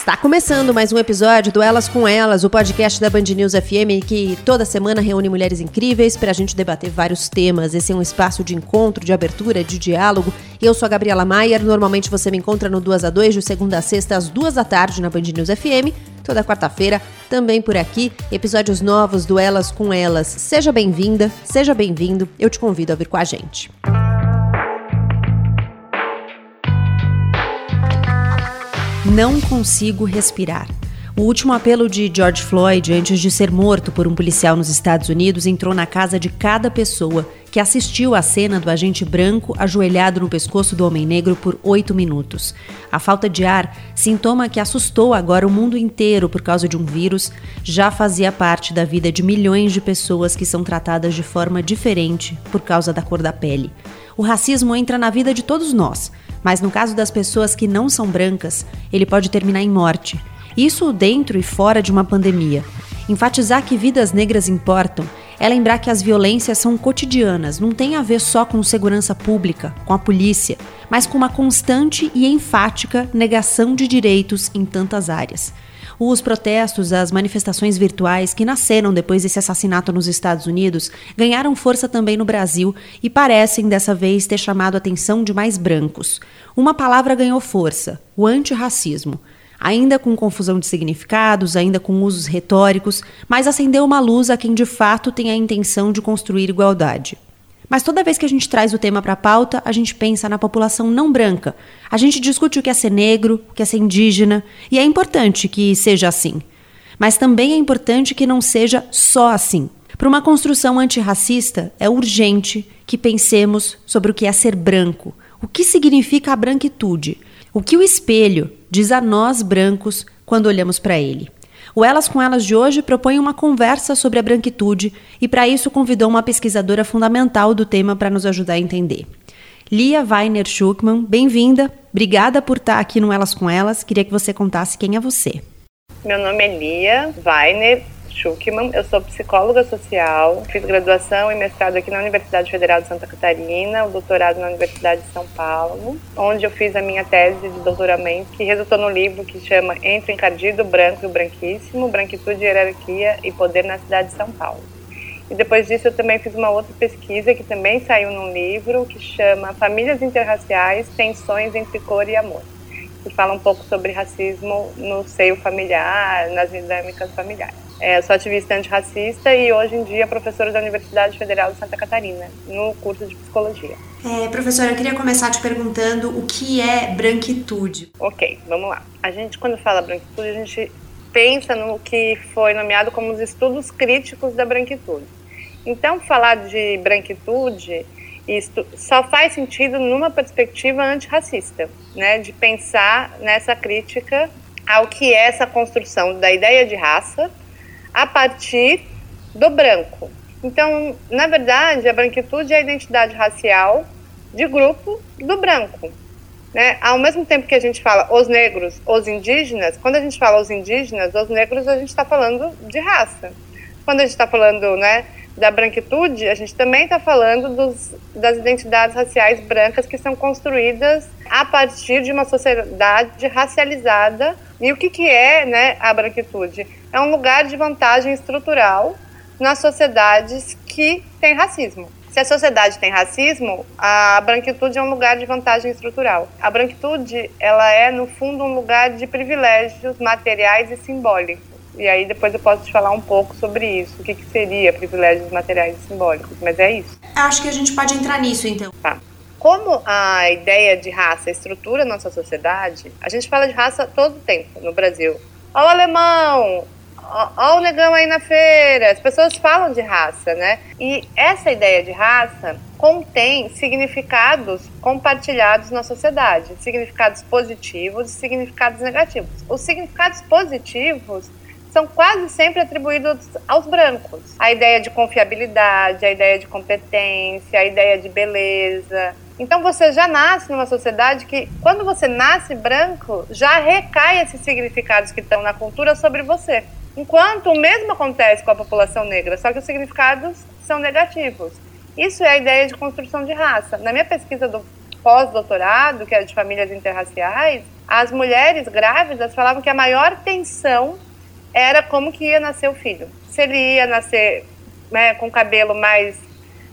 Está começando mais um episódio do Elas com Elas, o podcast da Band News FM que toda semana reúne mulheres incríveis para a gente debater vários temas. Esse é um espaço de encontro, de abertura, de diálogo. Eu sou a Gabriela Maier. Normalmente você me encontra no 2 a 2 de segunda a sexta às duas da tarde na Band News FM. Toda quarta-feira, também por aqui, episódios novos do Elas com Elas. Seja bem-vinda, seja bem-vindo. Eu te convido a vir com a gente. Não consigo respirar. O último apelo de George Floyd antes de ser morto por um policial nos Estados Unidos entrou na casa de cada pessoa que assistiu à cena do agente branco ajoelhado no pescoço do homem negro por oito minutos. A falta de ar, sintoma que assustou agora o mundo inteiro por causa de um vírus, já fazia parte da vida de milhões de pessoas que são tratadas de forma diferente por causa da cor da pele. O racismo entra na vida de todos nós mas no caso das pessoas que não são brancas, ele pode terminar em morte. Isso dentro e fora de uma pandemia. Enfatizar que vidas negras importam é lembrar que as violências são cotidianas, não tem a ver só com segurança pública, com a polícia, mas com uma constante e enfática negação de direitos em tantas áreas. Os protestos, as manifestações virtuais que nasceram depois desse assassinato nos Estados Unidos ganharam força também no Brasil e parecem dessa vez ter chamado a atenção de mais brancos. Uma palavra ganhou força: o antirracismo ainda com confusão de significados, ainda com usos retóricos, mas acendeu uma luz a quem de fato tem a intenção de construir igualdade. Mas toda vez que a gente traz o tema para a pauta, a gente pensa na população não branca. A gente discute o que é ser negro, o que é ser indígena, e é importante que seja assim. Mas também é importante que não seja só assim. Para uma construção antirracista, é urgente que pensemos sobre o que é ser branco, o que significa a branquitude, o que o espelho diz a nós brancos quando olhamos para ele. O Elas com Elas de hoje propõe uma conversa sobre a branquitude e, para isso, convidou uma pesquisadora fundamental do tema para nos ajudar a entender. Lia Weiner Schuckmann, bem-vinda. Obrigada por estar aqui no Elas com Elas. Queria que você contasse quem é você. Meu nome é Lia Weiner Schuckmann, eu sou psicóloga social, fiz graduação e mestrado aqui na Universidade Federal de Santa Catarina, o doutorado na Universidade de São Paulo, onde eu fiz a minha tese de doutoramento, que resultou no livro que chama Entre o Encardido, Branco e o Branquíssimo, Branquitude, Hierarquia e Poder na Cidade de São Paulo. E depois disso eu também fiz uma outra pesquisa que também saiu num livro que chama Famílias Interraciais, Tensões entre Cor e Amor que fala um pouco sobre racismo no seio familiar, nas dinâmicas familiares. É, sou ativista antirracista e hoje em dia professora da Universidade Federal de Santa Catarina, no curso de psicologia. É, professora, eu queria começar te perguntando o que é branquitude. Ok, vamos lá. A gente, quando fala branquitude, a gente pensa no que foi nomeado como os estudos críticos da branquitude. Então, falar de branquitude isto só faz sentido numa perspectiva antirracista, né, de pensar nessa crítica ao que é essa construção da ideia de raça a partir do branco. Então, na verdade, a branquitude é a identidade racial de grupo do branco. Né? Ao mesmo tempo que a gente fala os negros, os indígenas, quando a gente fala os indígenas, os negros, a gente está falando de raça. Quando a gente está falando né, da branquitude, a gente também está falando dos, das identidades raciais brancas que são construídas a partir de uma sociedade racializada. E o que, que é né, a branquitude? É um lugar de vantagem estrutural nas sociedades que têm racismo. Se a sociedade tem racismo, a branquitude é um lugar de vantagem estrutural. A branquitude, ela é no fundo um lugar de privilégios materiais e simbólicos. E aí depois eu posso te falar um pouco sobre isso, o que, que seria privilégios materiais e simbólicos, mas é isso. Acho que a gente pode entrar nisso então. Tá. Como a ideia de raça estrutura nossa sociedade, a gente fala de raça todo o tempo no Brasil. Ó o alemão, ó, o negão aí na feira. As pessoas falam de raça, né? E essa ideia de raça contém significados compartilhados na sociedade, significados positivos e significados negativos. Os significados positivos são quase sempre atribuídos aos brancos. A ideia de confiabilidade, a ideia de competência, a ideia de beleza. Então você já nasce numa sociedade que, quando você nasce branco, já recai esses significados que estão na cultura sobre você. Enquanto o mesmo acontece com a população negra, só que os significados são negativos. Isso é a ideia de construção de raça. Na minha pesquisa do pós-doutorado, que era de famílias interraciais, as mulheres grávidas falavam que a maior tensão era como que ia nascer o filho. Se ele ia nascer né, com cabelo mais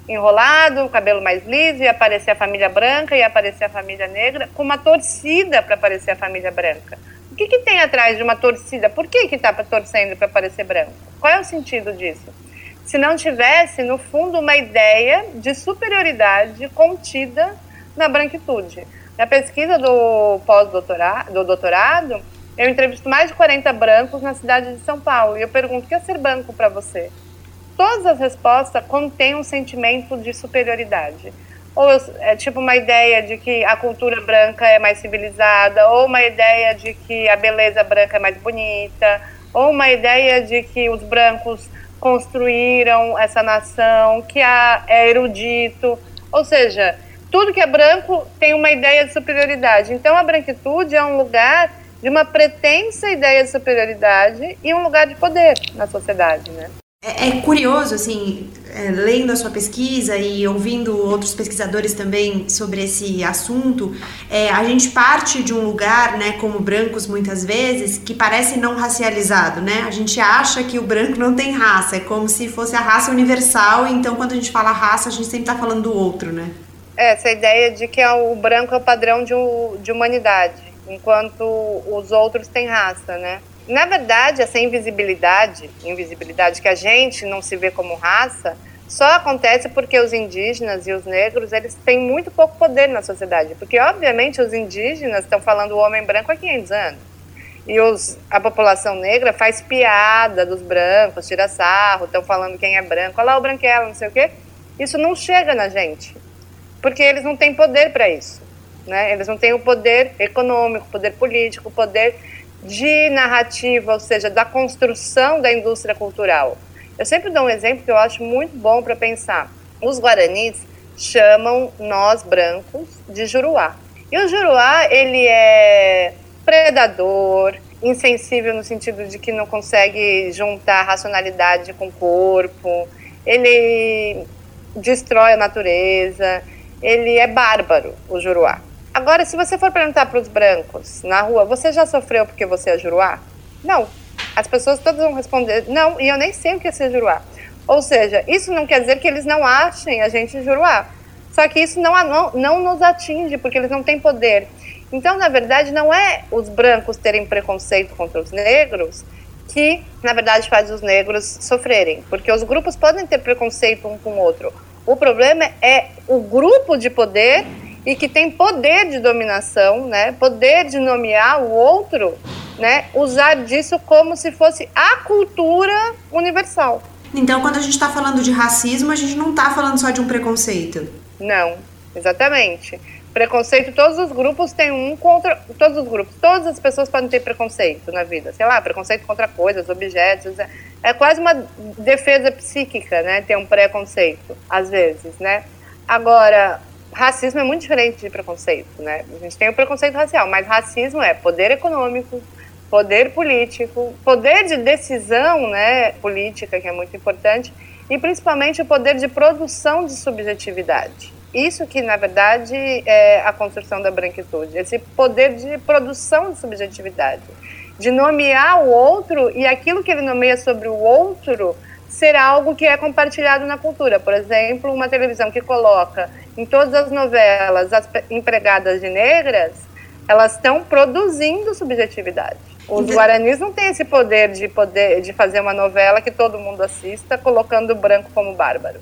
enrolado, cabelo mais liso, ia aparecer a família branca, ia aparecer a família negra, com uma torcida para aparecer a família branca. O que, que tem atrás de uma torcida? Por que está torcendo para aparecer branco? Qual é o sentido disso? Se não tivesse, no fundo, uma ideia de superioridade contida na branquitude. Na pesquisa do pós-doutorado, do doutorado, eu entrevisto mais de 40 brancos na cidade de São Paulo e eu pergunto: o que é ser branco para você? todas as respostas contêm um sentimento de superioridade. Ou é tipo uma ideia de que a cultura branca é mais civilizada, ou uma ideia de que a beleza branca é mais bonita, ou uma ideia de que os brancos construíram essa nação, que é erudito. Ou seja, tudo que é branco tem uma ideia de superioridade. Então a branquitude é um lugar de uma pretensa ideia de superioridade e um lugar de poder na sociedade, né? É, é curioso, assim, é, lendo a sua pesquisa e ouvindo outros pesquisadores também sobre esse assunto, é, a gente parte de um lugar, né, como brancos muitas vezes, que parece não racializado, né? A gente acha que o branco não tem raça, é como se fosse a raça universal, então quando a gente fala raça, a gente sempre está falando do outro, né? Essa ideia de que é o branco é o padrão de, de humanidade, enquanto os outros têm raça, né? Na verdade, essa invisibilidade, invisibilidade que a gente não se vê como raça, só acontece porque os indígenas e os negros eles têm muito pouco poder na sociedade, porque obviamente os indígenas estão falando o homem branco há 500 anos e os, a população negra faz piada dos brancos, tira sarro, estão falando quem é branco, olha lá o branquelo, não sei o quê. Isso não chega na gente, porque eles não têm poder para isso, né? Eles não têm o poder econômico, poder político, poder de narrativa, ou seja, da construção da indústria cultural. Eu sempre dou um exemplo que eu acho muito bom para pensar. Os guaranis chamam nós brancos de juruá. E o juruá, ele é predador, insensível no sentido de que não consegue juntar racionalidade com o corpo, ele destrói a natureza, ele é bárbaro, o juruá. Agora, se você for perguntar para os brancos na rua, você já sofreu porque você é juruá? Não. As pessoas todas vão responder, não, e eu nem sei o que é ser juruá. Ou seja, isso não quer dizer que eles não achem a gente juruá. Só que isso não, não, não nos atinge, porque eles não têm poder. Então, na verdade, não é os brancos terem preconceito contra os negros que, na verdade, faz os negros sofrerem. Porque os grupos podem ter preconceito um com o outro. O problema é o grupo de poder e que tem poder de dominação, né, poder de nomear o outro, né, usar disso como se fosse a cultura universal. Então, quando a gente está falando de racismo, a gente não está falando só de um preconceito. Não, exatamente. Preconceito, todos os grupos têm um contra. Todos os grupos, todas as pessoas podem ter preconceito na vida. Sei lá, preconceito contra coisas, objetos. É, é quase uma defesa psíquica, né? Ter um preconceito, às vezes, né? Agora, racismo é muito diferente de preconceito, né? A gente tem o preconceito racial, mas racismo é poder econômico, poder político, poder de decisão, né, política, que é muito importante, e principalmente o poder de produção de subjetividade. Isso que, na verdade, é a construção da branquitude, esse poder de produção de subjetividade, de nomear o outro e aquilo que ele nomeia sobre o outro ser algo que é compartilhado na cultura. Por exemplo, uma televisão que coloca em todas as novelas as empregadas de negras, elas estão produzindo subjetividade. Os guaranis não têm esse poder de poder de fazer uma novela que todo mundo assista, colocando o branco como bárbaro.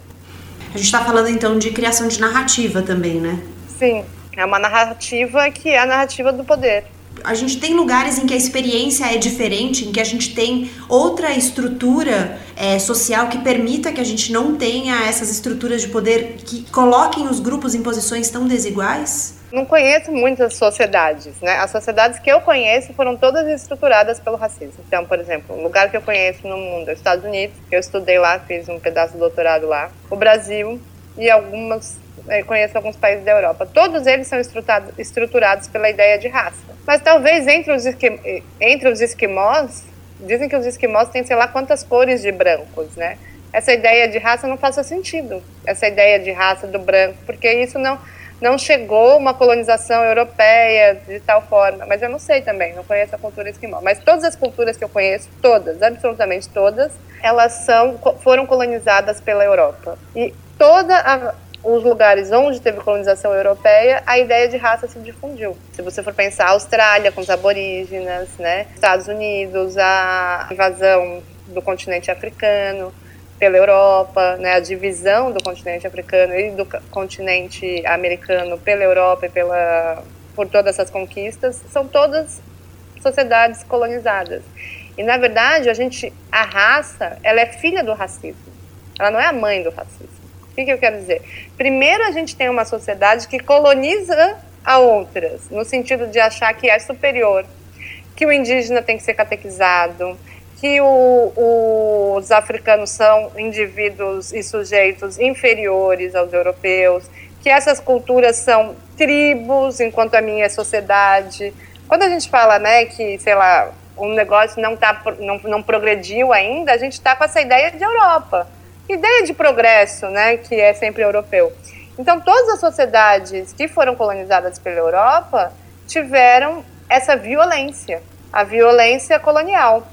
A gente está falando então de criação de narrativa também, né? Sim, é uma narrativa que é a narrativa do poder a gente tem lugares em que a experiência é diferente, em que a gente tem outra estrutura é, social que permita que a gente não tenha essas estruturas de poder que coloquem os grupos em posições tão desiguais? Não conheço muitas sociedades, né? As sociedades que eu conheço foram todas estruturadas pelo racismo. Então, por exemplo, um lugar que eu conheço no mundo é os Estados Unidos, que eu estudei lá, fiz um pedaço do doutorado lá, o Brasil e algumas conheço alguns países da Europa. Todos eles são estruturados pela ideia de raça. Mas talvez entre os, esquim, entre os esquimós, dizem que os esquimós têm sei lá quantas cores de brancos, né? Essa ideia de raça não faz sentido, essa ideia de raça do branco, porque isso não. não chegou uma colonização europeia de tal forma, mas eu não sei também, não conheço a cultura esquimó. Mas todas as culturas que eu conheço, todas, absolutamente todas, elas são, foram colonizadas pela Europa. E toda os lugares onde teve colonização europeia, a ideia de raça se difundiu. Se você for pensar, a Austrália com os aborígenes, né? Estados Unidos, a invasão do continente africano, pela Europa, né, a divisão do continente africano e do continente americano pela Europa e pela por todas essas conquistas, são todas sociedades colonizadas. E na verdade, a gente a raça, ela é filha do racismo. Ela não é a mãe do racismo. O que, que eu quero dizer? Primeiro, a gente tem uma sociedade que coloniza a outras, no sentido de achar que é superior, que o indígena tem que ser catequizado, que o, os africanos são indivíduos e sujeitos inferiores aos europeus, que essas culturas são tribos, enquanto a minha é sociedade. Quando a gente fala, né, que, sei lá, um negócio não, tá, não, não progrediu ainda, a gente está com essa ideia de Europa. Ideia de progresso, né, que é sempre europeu. Então, todas as sociedades que foram colonizadas pela Europa tiveram essa violência, a violência colonial.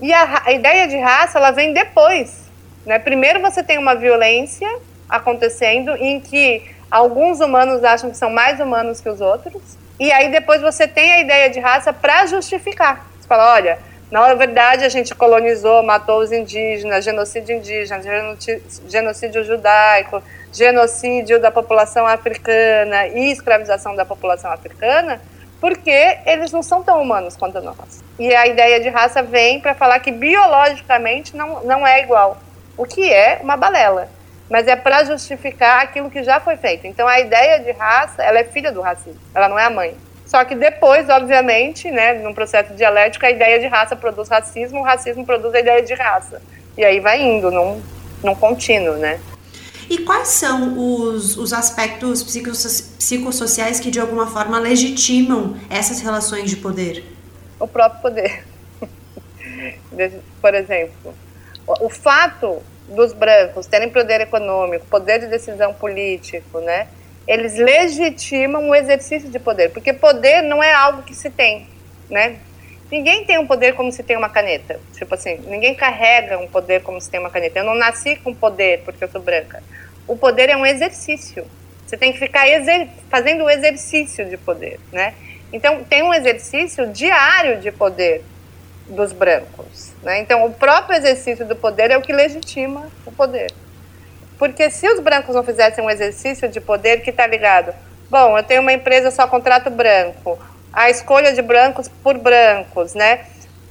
E a, a ideia de raça, ela vem depois. Né? Primeiro você tem uma violência acontecendo em que alguns humanos acham que são mais humanos que os outros. E aí depois você tem a ideia de raça para justificar. Você fala, olha, na verdade a gente colonizou, matou os indígenas, genocídio indígena, genocídio judaico, genocídio da população africana e escravização da população africana porque eles não são tão humanos quanto nós. E a ideia de raça vem para falar que biologicamente não, não é igual, o que é uma balela, mas é para justificar aquilo que já foi feito. Então a ideia de raça, ela é filha do racismo, ela não é a mãe. Só que depois, obviamente, né, num processo dialético, a ideia de raça produz racismo, o racismo produz a ideia de raça. E aí vai indo num, num contínuo, né? E quais são os, os aspectos psicossociais que de alguma forma legitimam essas relações de poder? O próprio poder. Por exemplo, o fato dos brancos terem poder econômico, poder de decisão político, né? Eles legitimam o exercício de poder, porque poder não é algo que se tem, né? Ninguém tem um poder como se tem uma caneta. Tipo assim, ninguém carrega um poder como se tem uma caneta. Eu não nasci com poder porque eu sou branca. O poder é um exercício. Você tem que ficar fazendo o exercício de poder, né? Então, tem um exercício diário de poder dos brancos, né? Então, o próprio exercício do poder é o que legitima o poder. Porque se os brancos não fizessem um exercício de poder que está ligado, bom, eu tenho uma empresa só contrato branco, a escolha de brancos por brancos, né?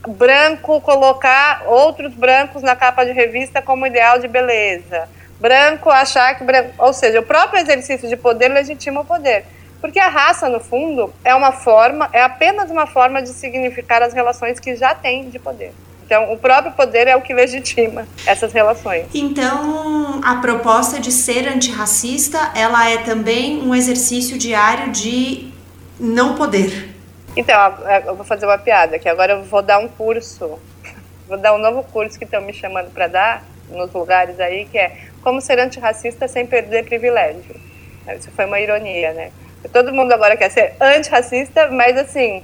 Branco colocar outros brancos na capa de revista como ideal de beleza. Branco achar que branco, ou seja, o próprio exercício de poder legitima o poder. Porque a raça, no fundo, é uma forma, é apenas uma forma de significar as relações que já tem de poder. Então, o próprio poder é o que legitima essas relações. Então, a proposta de ser antirracista, ela é também um exercício diário de não poder. Então, eu vou fazer uma piada, que agora eu vou dar um curso, vou dar um novo curso que estão me chamando para dar nos lugares aí, que é como ser antirracista sem perder privilégio. Isso foi uma ironia, né? Todo mundo agora quer ser antirracista, mas assim,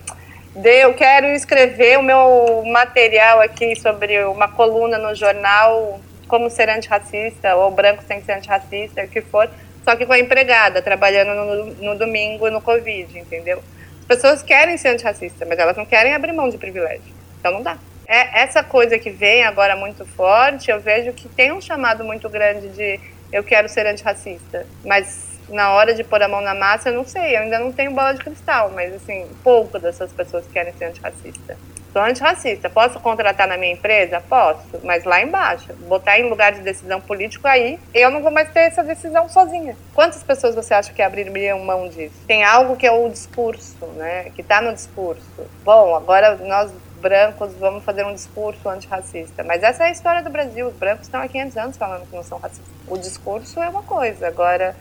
eu quero escrever o meu material aqui sobre uma coluna no jornal como ser antirracista, ou branco sem ser antirracista, o que for, só que com a empregada, trabalhando no, no domingo no Covid, entendeu? As pessoas querem ser antirracistas, mas elas não querem abrir mão de privilégio. Então não dá. É, essa coisa que vem agora muito forte, eu vejo que tem um chamado muito grande de eu quero ser antirracista. Mas na hora de pôr a mão na massa, eu não sei, eu ainda não tenho bola de cristal, mas assim, pouco dessas pessoas querem ser antirracista. Sou antirracista, posso contratar na minha empresa? Posso, mas lá embaixo, botar em lugar de decisão político aí, eu não vou mais ter essa decisão sozinha. Quantas pessoas você acha que abririam mão disso? Tem algo que é o discurso, né, que está no discurso. Bom, agora nós brancos vamos fazer um discurso antirracista. Mas essa é a história do Brasil. Os brancos estão há 500 anos falando que não são racistas. O discurso é uma coisa, agora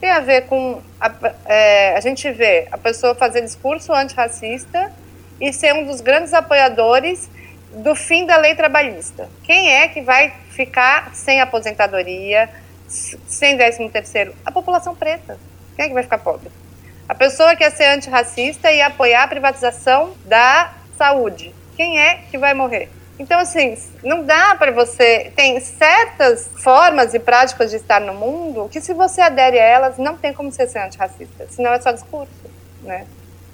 tem a ver com a, é, a gente vê a pessoa fazer discurso antirracista e ser um dos grandes apoiadores do fim da lei trabalhista. Quem é que vai ficar sem aposentadoria, sem 13 terceiro? A população preta. Quem é que vai ficar pobre? A pessoa quer ser antirracista e apoiar a privatização da saúde. Quem é que vai morrer? Então, assim, não dá para você. Tem certas formas e práticas de estar no mundo que, se você adere a elas, não tem como você ser antirracista. Senão é só discurso, né?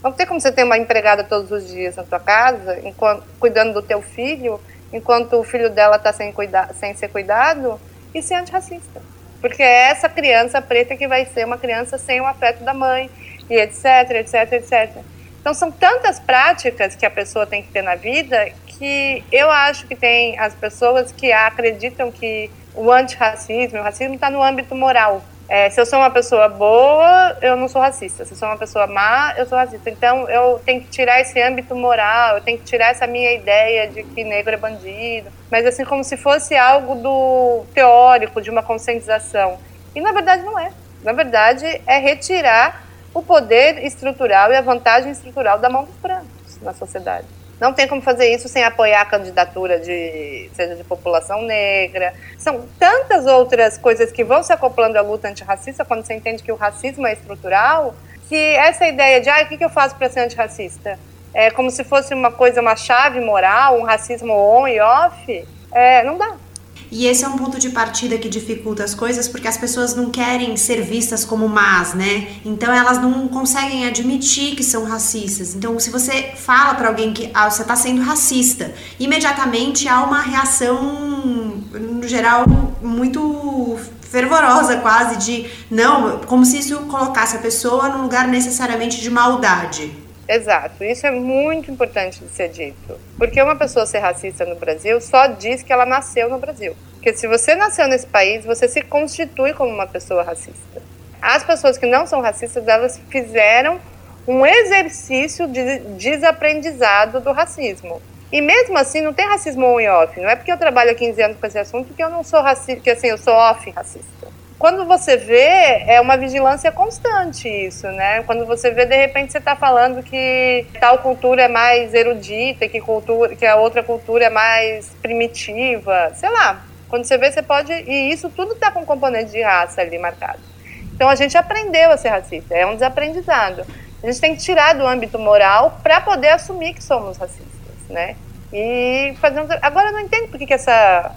Não tem como você ter uma empregada todos os dias na tua casa, enquanto, cuidando do teu filho, enquanto o filho dela está sem, sem ser cuidado, e ser antirracista. Porque é essa criança preta que vai ser uma criança sem o afeto da mãe, e etc, etc, etc. Então, são tantas práticas que a pessoa tem que ter na vida que eu acho que tem as pessoas que acreditam que o antirracismo, o racismo está no âmbito moral. É, se eu sou uma pessoa boa, eu não sou racista. Se eu sou uma pessoa má, eu sou racista. Então, eu tenho que tirar esse âmbito moral, eu tenho que tirar essa minha ideia de que negro é bandido. Mas, assim, como se fosse algo do teórico, de uma conscientização. E, na verdade, não é. Na verdade, é retirar o poder estrutural e a vantagem estrutural da mão dos brancos na sociedade. Não tem como fazer isso sem apoiar a candidatura de seja de população negra. São tantas outras coisas que vão se acoplando à luta antirracista quando você entende que o racismo é estrutural, que essa ideia de ah, o que eu faço para ser antirracista? É como se fosse uma coisa, uma chave moral, um racismo on e off. É, não dá. E esse é um ponto de partida que dificulta as coisas, porque as pessoas não querem ser vistas como más, né? Então elas não conseguem admitir que são racistas. Então, se você fala para alguém que ah, você está sendo racista, imediatamente há uma reação, no geral, muito fervorosa quase de não, como se isso colocasse a pessoa num lugar necessariamente de maldade. Exato, isso é muito importante de ser dito. Porque uma pessoa ser racista no Brasil só diz que ela nasceu no Brasil. Porque se você nasceu nesse país, você se constitui como uma pessoa racista. As pessoas que não são racistas, elas fizeram um exercício de desaprendizado do racismo. E mesmo assim, não tem racismo on e off. Não é porque eu trabalho há 15 anos com esse assunto que eu não sou racista, que assim, eu sou off racista quando você vê, é uma vigilância constante isso, né? Quando você vê, de repente, você está falando que tal cultura é mais erudita, que, cultura, que a outra cultura é mais primitiva, sei lá. Quando você vê, você pode. E isso tudo está com componente de raça ali marcado. Então a gente aprendeu a ser racista, é um desaprendizado. A gente tem que tirar do âmbito moral para poder assumir que somos racistas, né? E fazer um... Agora eu não entendo por que, que essa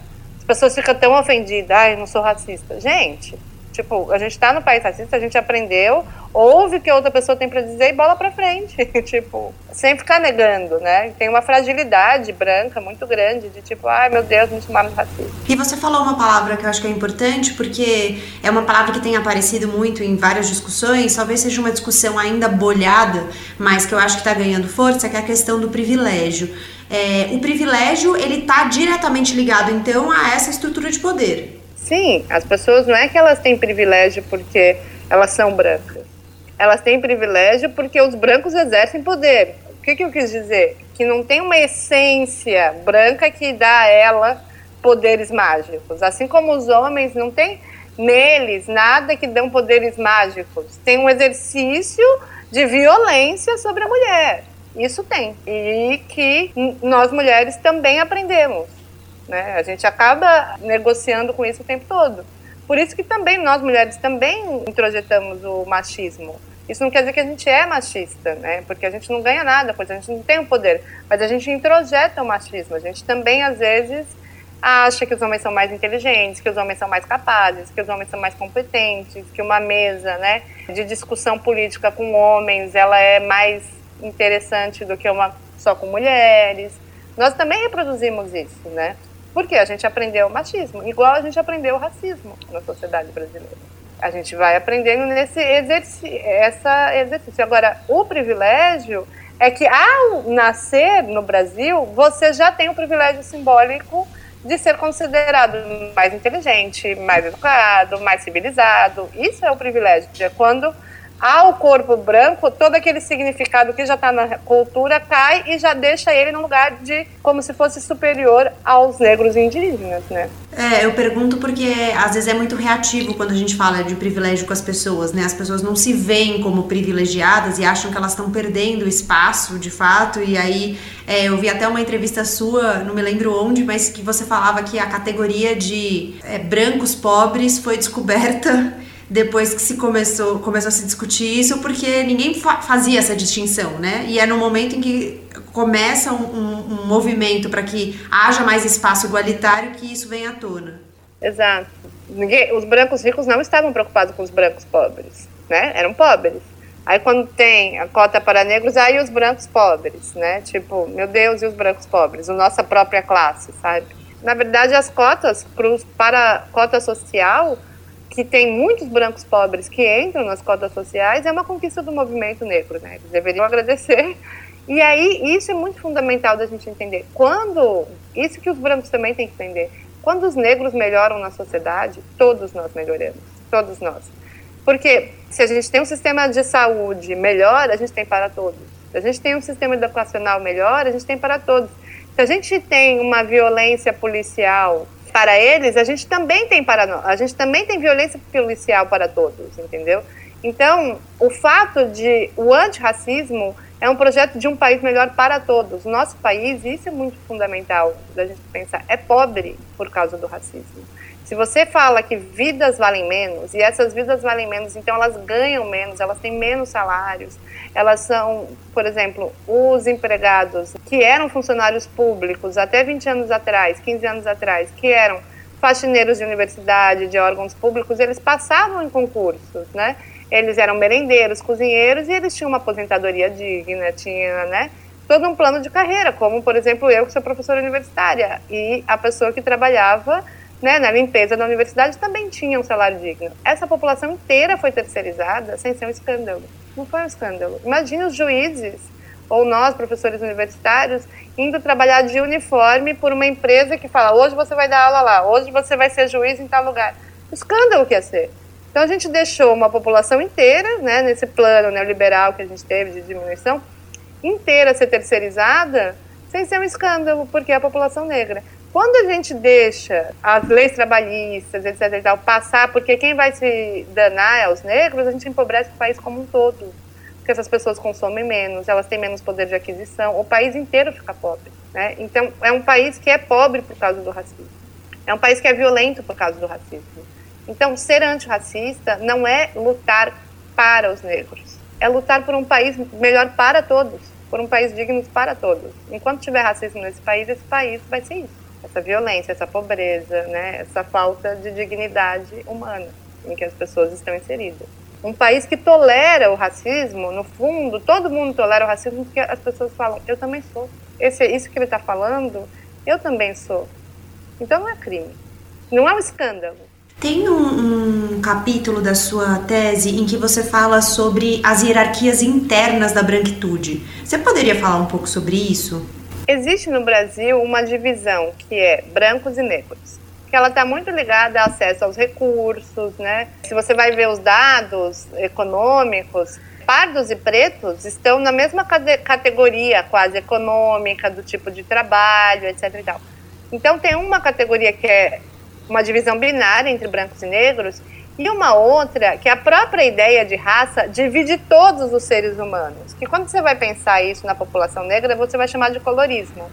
pessoas ficam tão ofendidas, ai, não sou racista. Gente, tipo, a gente está no país racista, a gente aprendeu, ouve o que outra pessoa tem para dizer e bola para frente. tipo, sem ficar negando, né? Tem uma fragilidade branca muito grande de tipo, ai meu Deus, me chamaram de racista. E você falou uma palavra que eu acho que é importante, porque é uma palavra que tem aparecido muito em várias discussões, talvez seja uma discussão ainda bolhada, mas que eu acho que está ganhando força, que é a questão do privilégio. É, o privilégio ele está diretamente ligado então a essa estrutura de poder. Sim, as pessoas não é que elas têm privilégio porque elas são brancas. Elas têm privilégio porque os brancos exercem poder. O que, que eu quis dizer? Que não tem uma essência branca que dá a ela poderes mágicos. Assim como os homens não tem neles nada que dão poderes mágicos. Tem um exercício de violência sobre a mulher. Isso tem. E que nós mulheres também aprendemos. Né? A gente acaba negociando com isso o tempo todo. Por isso que também nós mulheres também introjetamos o machismo. Isso não quer dizer que a gente é machista, né? Porque a gente não ganha nada, porque a gente não tem o poder. Mas a gente introjeta o machismo. A gente também, às vezes, acha que os homens são mais inteligentes, que os homens são mais capazes, que os homens são mais competentes, que uma mesa, né, de discussão política com homens, ela é mais interessante do que uma só com mulheres. Nós também reproduzimos isso, né? Porque a gente aprendeu o machismo, igual a gente aprendeu o racismo na sociedade brasileira. A gente vai aprendendo nesse essa exercício. Agora, o privilégio é que ao nascer no Brasil, você já tem o privilégio simbólico de ser considerado mais inteligente, mais educado, mais civilizado. Isso é o privilégio. É quando ao corpo branco, todo aquele significado que já está na cultura cai e já deixa ele num lugar de como se fosse superior aos negros indígenas, né? É, eu pergunto porque às vezes é muito reativo quando a gente fala de privilégio com as pessoas, né? As pessoas não se veem como privilegiadas e acham que elas estão perdendo espaço de fato. E aí é, eu vi até uma entrevista sua, não me lembro onde, mas que você falava que a categoria de é, brancos pobres foi descoberta depois que se começou, começou a se discutir isso, porque ninguém fa fazia essa distinção, né? E é no momento em que começa um, um, um movimento para que haja mais espaço igualitário que isso vem à tona. Exato. Ninguém, os brancos ricos não estavam preocupados com os brancos pobres, né? Eram pobres. Aí quando tem a cota para negros, aí os brancos pobres, né? Tipo, meu Deus, e os brancos pobres? A nossa própria classe, sabe? Na verdade, as cotas pros, para cota social, que tem muitos brancos pobres que entram nas cotas sociais, é uma conquista do movimento negro, né? Eles deveriam agradecer. E aí, isso é muito fundamental da gente entender. Quando, isso que os brancos também têm que entender, quando os negros melhoram na sociedade, todos nós melhoramos, todos nós. Porque se a gente tem um sistema de saúde melhor, a gente tem para todos. Se a gente tem um sistema educacional melhor, a gente tem para todos. Se a gente tem uma violência policial para eles, a gente também tem para. A gente também tem violência policial para todos, entendeu? Então, o fato de o antirracismo é um projeto de um país melhor para todos. Nosso país, isso é muito fundamental da gente pensar, é pobre por causa do racismo. Se você fala que vidas valem menos, e essas vidas valem menos, então elas ganham menos, elas têm menos salários, elas são, por exemplo, os empregados que eram funcionários públicos até 20 anos atrás, 15 anos atrás, que eram faxineiros de universidade, de órgãos públicos, eles passavam em concursos, né? Eles eram merendeiros, cozinheiros e eles tinham uma aposentadoria digna, tinha, né? Todo um plano de carreira, como, por exemplo, eu que sou professora universitária e a pessoa que trabalhava né, na limpeza da universidade também tinha um salário digno. Essa população inteira foi terceirizada sem ser um escândalo. Não foi um escândalo. Imagine os juízes ou nós, professores universitários, indo trabalhar de uniforme por uma empresa que fala: hoje você vai dar aula lá, hoje você vai ser juiz em tal lugar. Escândalo que ia ser. Então a gente deixou uma população inteira, né, nesse plano neoliberal que a gente teve de diminuição, inteira ser terceirizada sem ser um escândalo, porque é a população negra. Quando a gente deixa as leis trabalhistas, etc. E tal, passar, porque quem vai se danar é os negros, a gente empobrece o país como um todo. Porque essas pessoas consomem menos, elas têm menos poder de aquisição, o país inteiro fica pobre. Né? Então, é um país que é pobre por causa do racismo. É um país que é violento por causa do racismo. Então, ser antirracista não é lutar para os negros, é lutar por um país melhor para todos, por um país digno para todos. Enquanto tiver racismo nesse país, esse país vai ser isso essa violência, essa pobreza, né, essa falta de dignidade humana em que as pessoas estão inseridas. Um país que tolera o racismo, no fundo, todo mundo tolera o racismo porque as pessoas falam, eu também sou. Esse, isso que ele está falando, eu também sou. Então não é crime, não é um escândalo. Tem um, um, capítulo da sua tese em que você fala sobre as hierarquias internas da branquitude. Você poderia falar um pouco sobre isso? Existe no Brasil uma divisão que é brancos e negros, que ela está muito ligada ao acesso aos recursos, né? Se você vai ver os dados econômicos, pardos e pretos estão na mesma categoria quase econômica do tipo de trabalho, etc. Então tem uma categoria que é uma divisão binária entre brancos e negros e uma outra, que a própria ideia de raça divide todos os seres humanos. Que quando você vai pensar isso na população negra, você vai chamar de colorismo,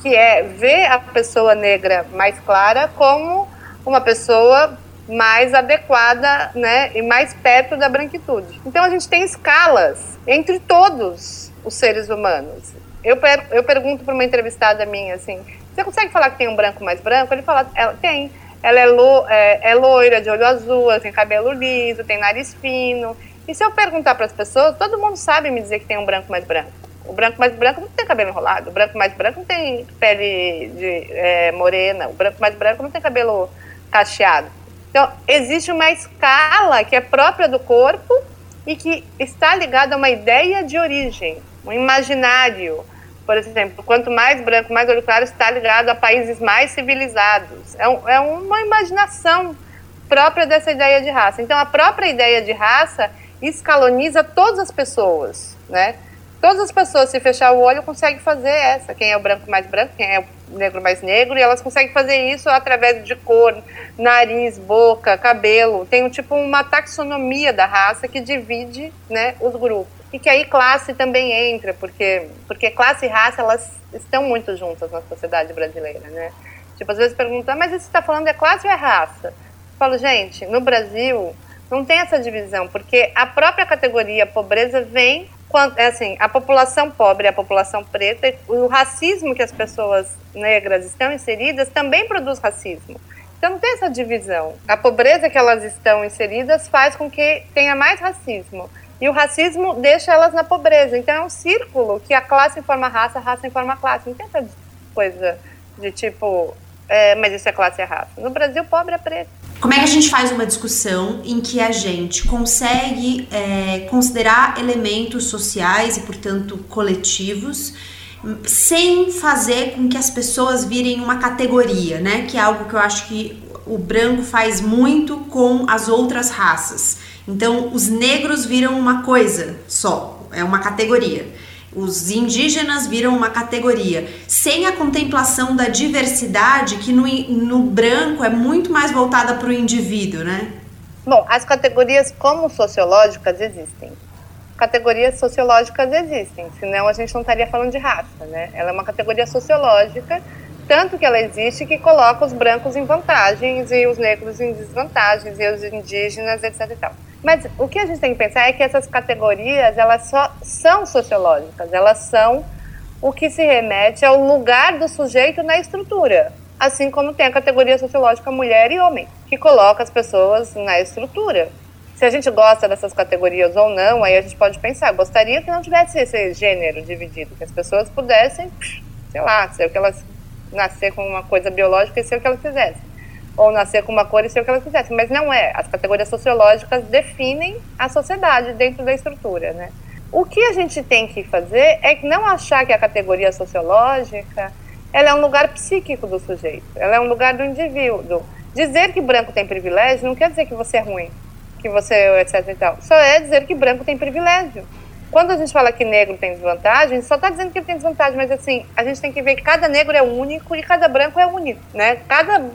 que é ver a pessoa negra mais clara como uma pessoa mais adequada, né, e mais perto da branquitude. Então a gente tem escalas entre todos os seres humanos. Eu, per eu pergunto para uma entrevistada minha assim: você consegue falar que tem um branco mais branco? Ele fala: ela tem ela é, lo, é, é loira, de olho azul, tem cabelo liso, tem nariz fino. E se eu perguntar para as pessoas, todo mundo sabe me dizer que tem um branco mais branco. O branco mais branco não tem cabelo enrolado, o branco mais branco não tem pele de, é, morena, o branco mais branco não tem cabelo cacheado. Então, existe uma escala que é própria do corpo e que está ligada a uma ideia de origem, um imaginário, por exemplo, quanto mais branco, mais olho claro, está ligado a países mais civilizados. É, um, é uma imaginação própria dessa ideia de raça. Então, a própria ideia de raça escaloniza todas as pessoas, né? Todas as pessoas, se fechar o olho, conseguem fazer essa. Quem é o branco mais branco, quem é o negro mais negro, e elas conseguem fazer isso através de cor, nariz, boca, cabelo. Tem um tipo uma taxonomia da raça que divide, né, os grupos e que aí classe também entra, porque, porque classe e raça, elas estão muito juntas na sociedade brasileira, né? Tipo, às vezes perguntam, mas você está falando é classe ou é raça? Eu falo, gente, no Brasil, Não tem essa divisão, porque a própria categoria pobreza vem quando, é assim, a população pobre, a população preta, o racismo que as pessoas negras estão inseridas também produz racismo. Então não tem essa divisão. A pobreza que elas estão inseridas faz com que tenha mais racismo. E o racismo deixa elas na pobreza. Então é um círculo que a classe informa a raça, a raça informa a classe. Não tem essa coisa de tipo, é, mas isso é classe e é raça. No Brasil, pobre é preto. Como é que a gente faz uma discussão em que a gente consegue é, considerar elementos sociais e, portanto, coletivos, sem fazer com que as pessoas virem uma categoria, né? Que é algo que eu acho que o branco faz muito com as outras raças. Então, os negros viram uma coisa só, é uma categoria. Os indígenas viram uma categoria, sem a contemplação da diversidade, que no, no branco é muito mais voltada para o indivíduo, né? Bom, as categorias como sociológicas existem. Categorias sociológicas existem, senão a gente não estaria falando de raça, né? Ela é uma categoria sociológica tanto que ela existe que coloca os brancos em vantagens e os negros em desvantagens e os indígenas, etc. E tal. Mas o que a gente tem que pensar é que essas categorias elas só são sociológicas, elas são o que se remete ao lugar do sujeito na estrutura, assim como tem a categoria sociológica mulher e homem, que coloca as pessoas na estrutura. Se a gente gosta dessas categorias ou não, aí a gente pode pensar, gostaria que não tivesse esse gênero dividido, que as pessoas pudessem, sei lá, ser o que elas nascer com uma coisa biológica e ser o que ela quisesse. Ou nascer com uma cor e ser o que ela quisesse. Mas não é. As categorias sociológicas definem a sociedade dentro da estrutura, né? O que a gente tem que fazer é não achar que a categoria sociológica ela é um lugar psíquico do sujeito, ela é um lugar do indivíduo. Dizer que branco tem privilégio não quer dizer que você é ruim, que você é etc e tal. Só é dizer que branco tem privilégio. Quando a gente fala que negro tem desvantagem, só está dizendo que ele tem desvantagem, mas assim, a gente tem que ver que cada negro é único e cada branco é único, né? Cada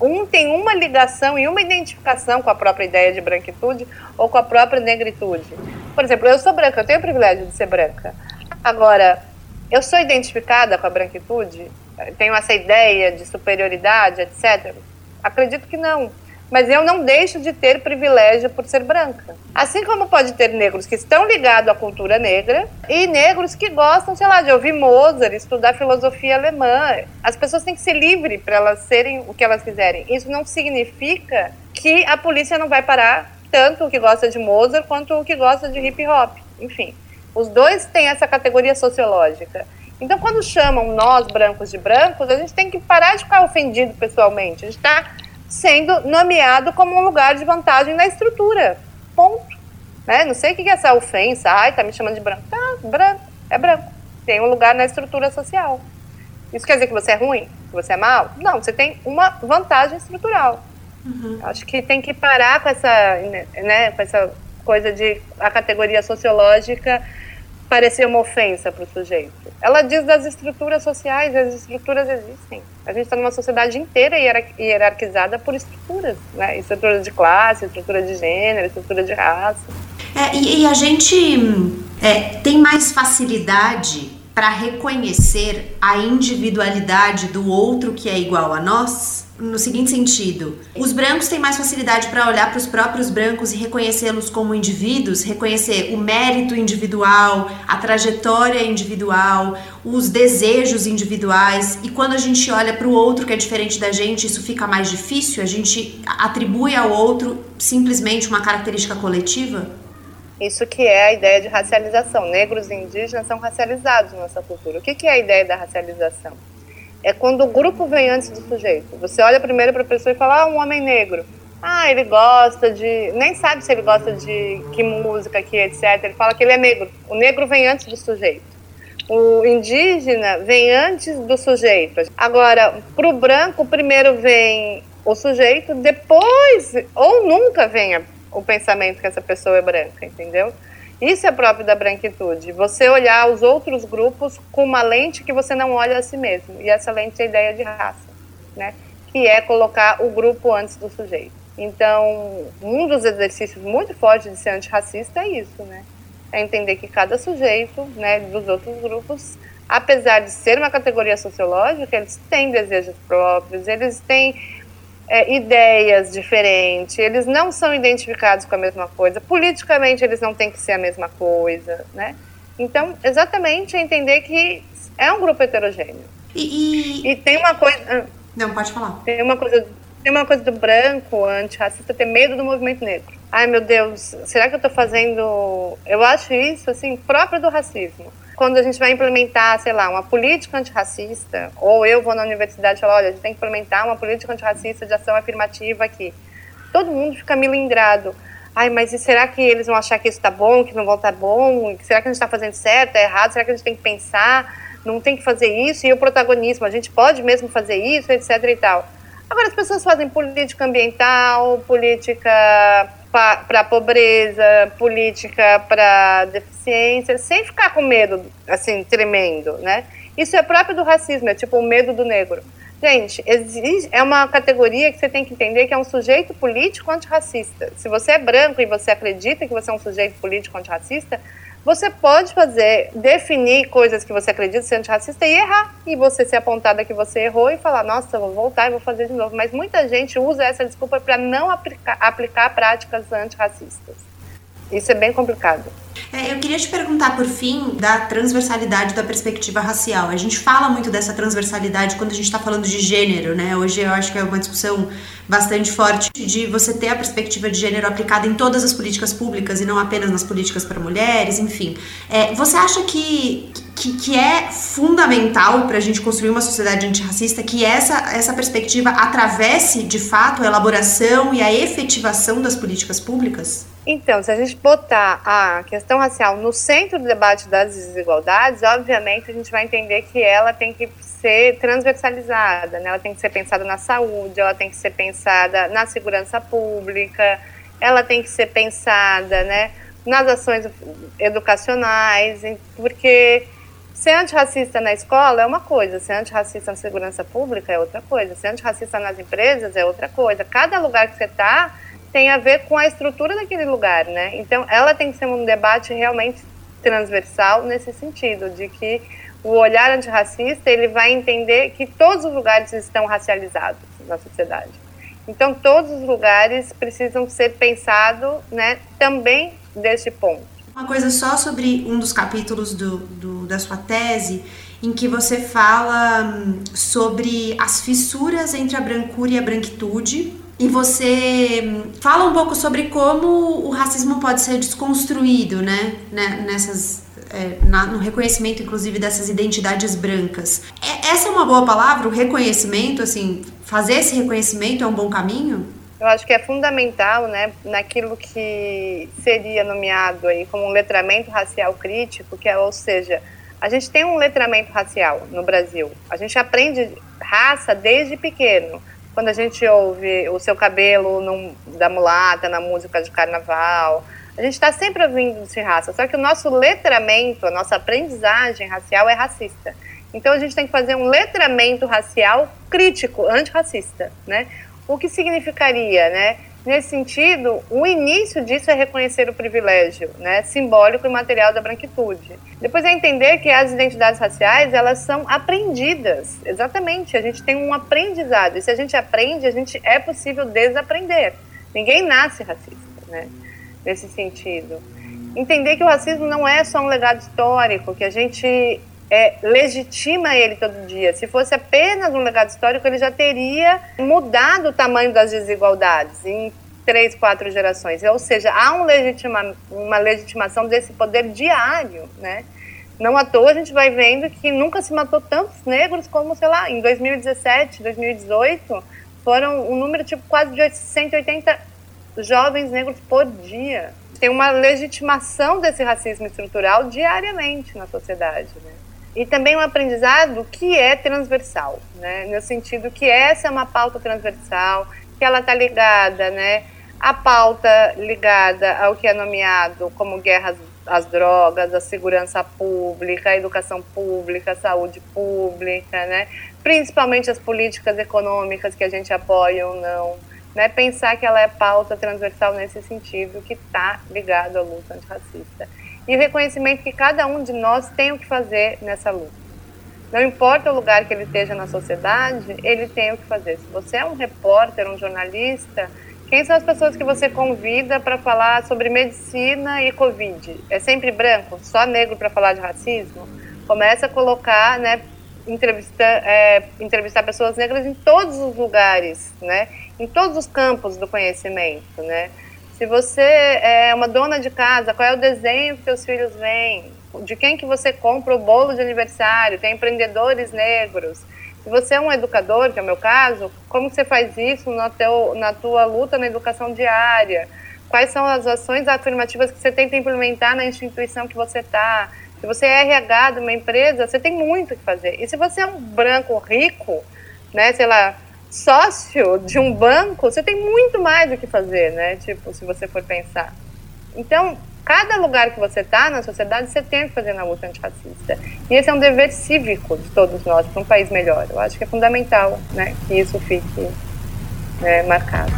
um tem uma ligação e uma identificação com a própria ideia de branquitude ou com a própria negritude. Por exemplo, eu sou branca, eu tenho o privilégio de ser branca. Agora, eu sou identificada com a branquitude? Tenho essa ideia de superioridade, etc? Acredito que não mas eu não deixo de ter privilégio por ser branca. Assim como pode ter negros que estão ligados à cultura negra e negros que gostam, sei lá, de ouvir Mozart, estudar filosofia alemã. As pessoas têm que ser livres para elas serem o que elas quiserem. Isso não significa que a polícia não vai parar tanto o que gosta de Mozart quanto o que gosta de hip hop. Enfim, os dois têm essa categoria sociológica. Então, quando chamam nós brancos de brancos, a gente tem que parar de ficar ofendido pessoalmente. A gente está sendo nomeado como um lugar de vantagem na estrutura. Ponto. Né? Não sei o que é essa ofensa. Ai, tá me chamando de branco. Tá, branco. É branco. Tem um lugar na estrutura social. Isso quer dizer que você é ruim? Que você é mal? Não, você tem uma vantagem estrutural. Uhum. Acho que tem que parar com essa, né, com essa coisa de a categoria sociológica parecer uma ofensa para o sujeito. Ela diz das estruturas sociais, as estruturas existem. A gente está numa sociedade inteira hierarquizada por estruturas, né? Estrutura de classe, estrutura de gênero, estrutura de raça. É, e, e, a gente é, tem mais facilidade para reconhecer a individualidade do outro que é igual a nós? no seguinte sentido: os brancos têm mais facilidade para olhar para os próprios brancos e reconhecê-los como indivíduos, reconhecer o mérito individual, a trajetória individual, os desejos individuais. E quando a gente olha para o outro que é diferente da gente, isso fica mais difícil? A gente atribui ao outro simplesmente uma característica coletiva? Isso que é a ideia de racialização. Negros e indígenas são racializados na nossa cultura. O que é a ideia da racialização? é quando o grupo vem antes do sujeito. Você olha primeiro para a pessoa e fala, ah, um homem negro. Ah, ele gosta de. Nem sabe se ele gosta de que música, que etc. Ele fala que ele é negro. O negro vem antes do sujeito. O indígena vem antes do sujeito. Agora, para o branco, primeiro vem o sujeito, depois, ou nunca vem o pensamento que essa pessoa é branca, entendeu? Isso é próprio da branquitude. Você olhar os outros grupos com uma lente que você não olha a si mesmo. E essa lente é a ideia de raça, né? Que é colocar o grupo antes do sujeito. Então, um dos exercícios muito fortes de ser antirracista é isso, né? É entender que cada sujeito, né, dos outros grupos, apesar de ser uma categoria sociológica, eles têm desejos próprios, eles têm é, ideias diferentes, eles não são identificados com a mesma coisa, politicamente eles não têm que ser a mesma coisa, né? Então, exatamente entender que é um grupo heterogêneo. E, e... e tem uma coisa. Ah, não, pode falar. Tem uma coisa, tem uma coisa do branco antirracista ter medo do movimento negro. Ai, meu Deus, será que eu estou fazendo. Eu acho isso, assim, próprio do racismo quando a gente vai implementar, sei lá, uma política antirracista, ou eu vou na universidade e falo, olha, a gente tem que implementar uma política antirracista de ação afirmativa aqui. Todo mundo fica milindrado. Ai, mas e será que eles vão achar que isso está bom, que não vão estar tá bom? Será que a gente está fazendo certo, é errado? Será que a gente tem que pensar? Não tem que fazer isso? E o protagonismo, a gente pode mesmo fazer isso, etc e tal. Agora as pessoas fazem política ambiental, política para a pobreza, política para deficiência, sem ficar com medo, assim, tremendo, né? Isso é próprio do racismo, é tipo o medo do negro. Gente, é uma categoria que você tem que entender que é um sujeito político antirracista. Se você é branco e você acredita que você é um sujeito político antirracista, você pode fazer, definir coisas que você acredita ser antirracista e errar. E você ser apontada que você errou e falar, nossa, vou voltar e vou fazer de novo. Mas muita gente usa essa desculpa para não aplicar, aplicar práticas antirracistas. Isso é bem complicado. É, eu queria te perguntar, por fim, da transversalidade da perspectiva racial. A gente fala muito dessa transversalidade quando a gente está falando de gênero, né? Hoje eu acho que é uma discussão bastante forte de você ter a perspectiva de gênero aplicada em todas as políticas públicas e não apenas nas políticas para mulheres, enfim. É, você acha que, que, que é fundamental para a gente construir uma sociedade antirracista que essa, essa perspectiva atravesse, de fato, a elaboração e a efetivação das políticas públicas? Então, se a gente botar a questão racial no centro do debate das desigualdades, obviamente a gente vai entender que ela tem que ser transversalizada, né? ela tem que ser pensada na saúde, ela tem que ser pensada na segurança pública, ela tem que ser pensada né, nas ações educacionais, porque ser antirracista na escola é uma coisa, ser antirracista na segurança pública é outra coisa, ser antirracista nas empresas é outra coisa. Cada lugar que você está tem a ver com a estrutura daquele lugar, né? Então, ela tem que ser um debate realmente transversal nesse sentido, de que o olhar antirracista ele vai entender que todos os lugares estão racializados na sociedade. Então, todos os lugares precisam ser pensados né, também desse ponto. Uma coisa só sobre um dos capítulos do, do, da sua tese, em que você fala hum, sobre as fissuras entre a brancura e a branquitude, e você hum, fala um pouco sobre como o racismo pode ser desconstruído, né? né nessas, é, na, no reconhecimento, inclusive, dessas identidades brancas. É, essa é uma boa palavra, o reconhecimento, assim, fazer esse reconhecimento é um bom caminho? Eu acho que é fundamental, né, naquilo que seria nomeado aí como um letramento racial crítico, que é, ou seja, a gente tem um letramento racial no Brasil. A gente aprende raça desde pequeno quando a gente ouve o seu cabelo da mulata na música de carnaval, a gente está sempre ouvindo de raça, só que o nosso letramento, a nossa aprendizagem racial é racista. Então a gente tem que fazer um letramento racial crítico, antirracista, né? O que significaria, né? Nesse sentido, o início disso é reconhecer o privilégio, né, simbólico e material da branquitude. Depois é entender que as identidades raciais, elas são aprendidas. Exatamente, a gente tem um aprendizado. E se a gente aprende, a gente é possível desaprender. Ninguém nasce racista, né? Nesse sentido. Entender que o racismo não é só um legado histórico, que a gente é, legitima ele todo dia. Se fosse apenas um legado histórico, ele já teria mudado o tamanho das desigualdades em três, quatro gerações. Ou seja, há um legitima, uma legitimação desse poder diário, né? Não à toa a gente vai vendo que nunca se matou tantos negros como, sei lá, em 2017, 2018, foram um número tipo quase de 180 jovens negros por dia. Tem uma legitimação desse racismo estrutural diariamente na sociedade, né? E também um aprendizado que é transversal, né? no sentido que essa é uma pauta transversal, que ela está ligada né, à pauta ligada ao que é nomeado como guerras às drogas, a segurança pública, a educação pública, a saúde pública, né? principalmente as políticas econômicas que a gente apoia ou não. Né? Pensar que ela é pauta transversal nesse sentido, que está ligado à luta antirracista e o reconhecimento que cada um de nós tem o que fazer nessa luta. Não importa o lugar que ele esteja na sociedade, ele tem o que fazer. Se você é um repórter, um jornalista, quem são as pessoas que você convida para falar sobre medicina e Covid? É sempre branco? Só negro para falar de racismo? Começa a colocar, né, entrevistar, é, entrevistar pessoas negras em todos os lugares, né, em todos os campos do conhecimento, né. Se você é uma dona de casa, qual é o desenho que seus filhos veem? de quem que você compra o bolo de aniversário, tem empreendedores negros. Se você é um educador, que é o meu caso, como você faz isso na, teu, na tua luta na educação diária? Quais são as ações afirmativas que você tenta implementar na instituição que você está? Se você é RH de uma empresa, você tem muito que fazer. E se você é um branco rico, né, sei lá, sócio de um banco, você tem muito mais o que fazer, né? Tipo, se você for pensar. Então, cada lugar que você está na sociedade, você tem que fazer na luta antirracista. E esse é um dever cívico de todos nós para um país melhor. Eu acho que é fundamental né, que isso fique né, marcado.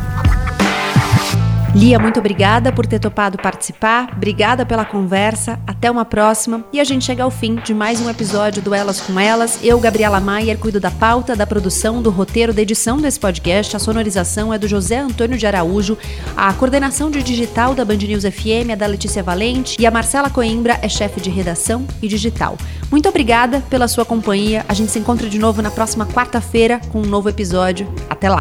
Lia, muito obrigada por ter topado participar, obrigada pela conversa, até uma próxima e a gente chega ao fim de mais um episódio do Elas com Elas. Eu, Gabriela Maier, cuido da pauta, da produção, do roteiro, da edição desse podcast, a sonorização é do José Antônio de Araújo, a coordenação de digital da Band News FM é da Letícia Valente e a Marcela Coimbra é chefe de redação e digital. Muito obrigada pela sua companhia, a gente se encontra de novo na próxima quarta-feira com um novo episódio. Até lá!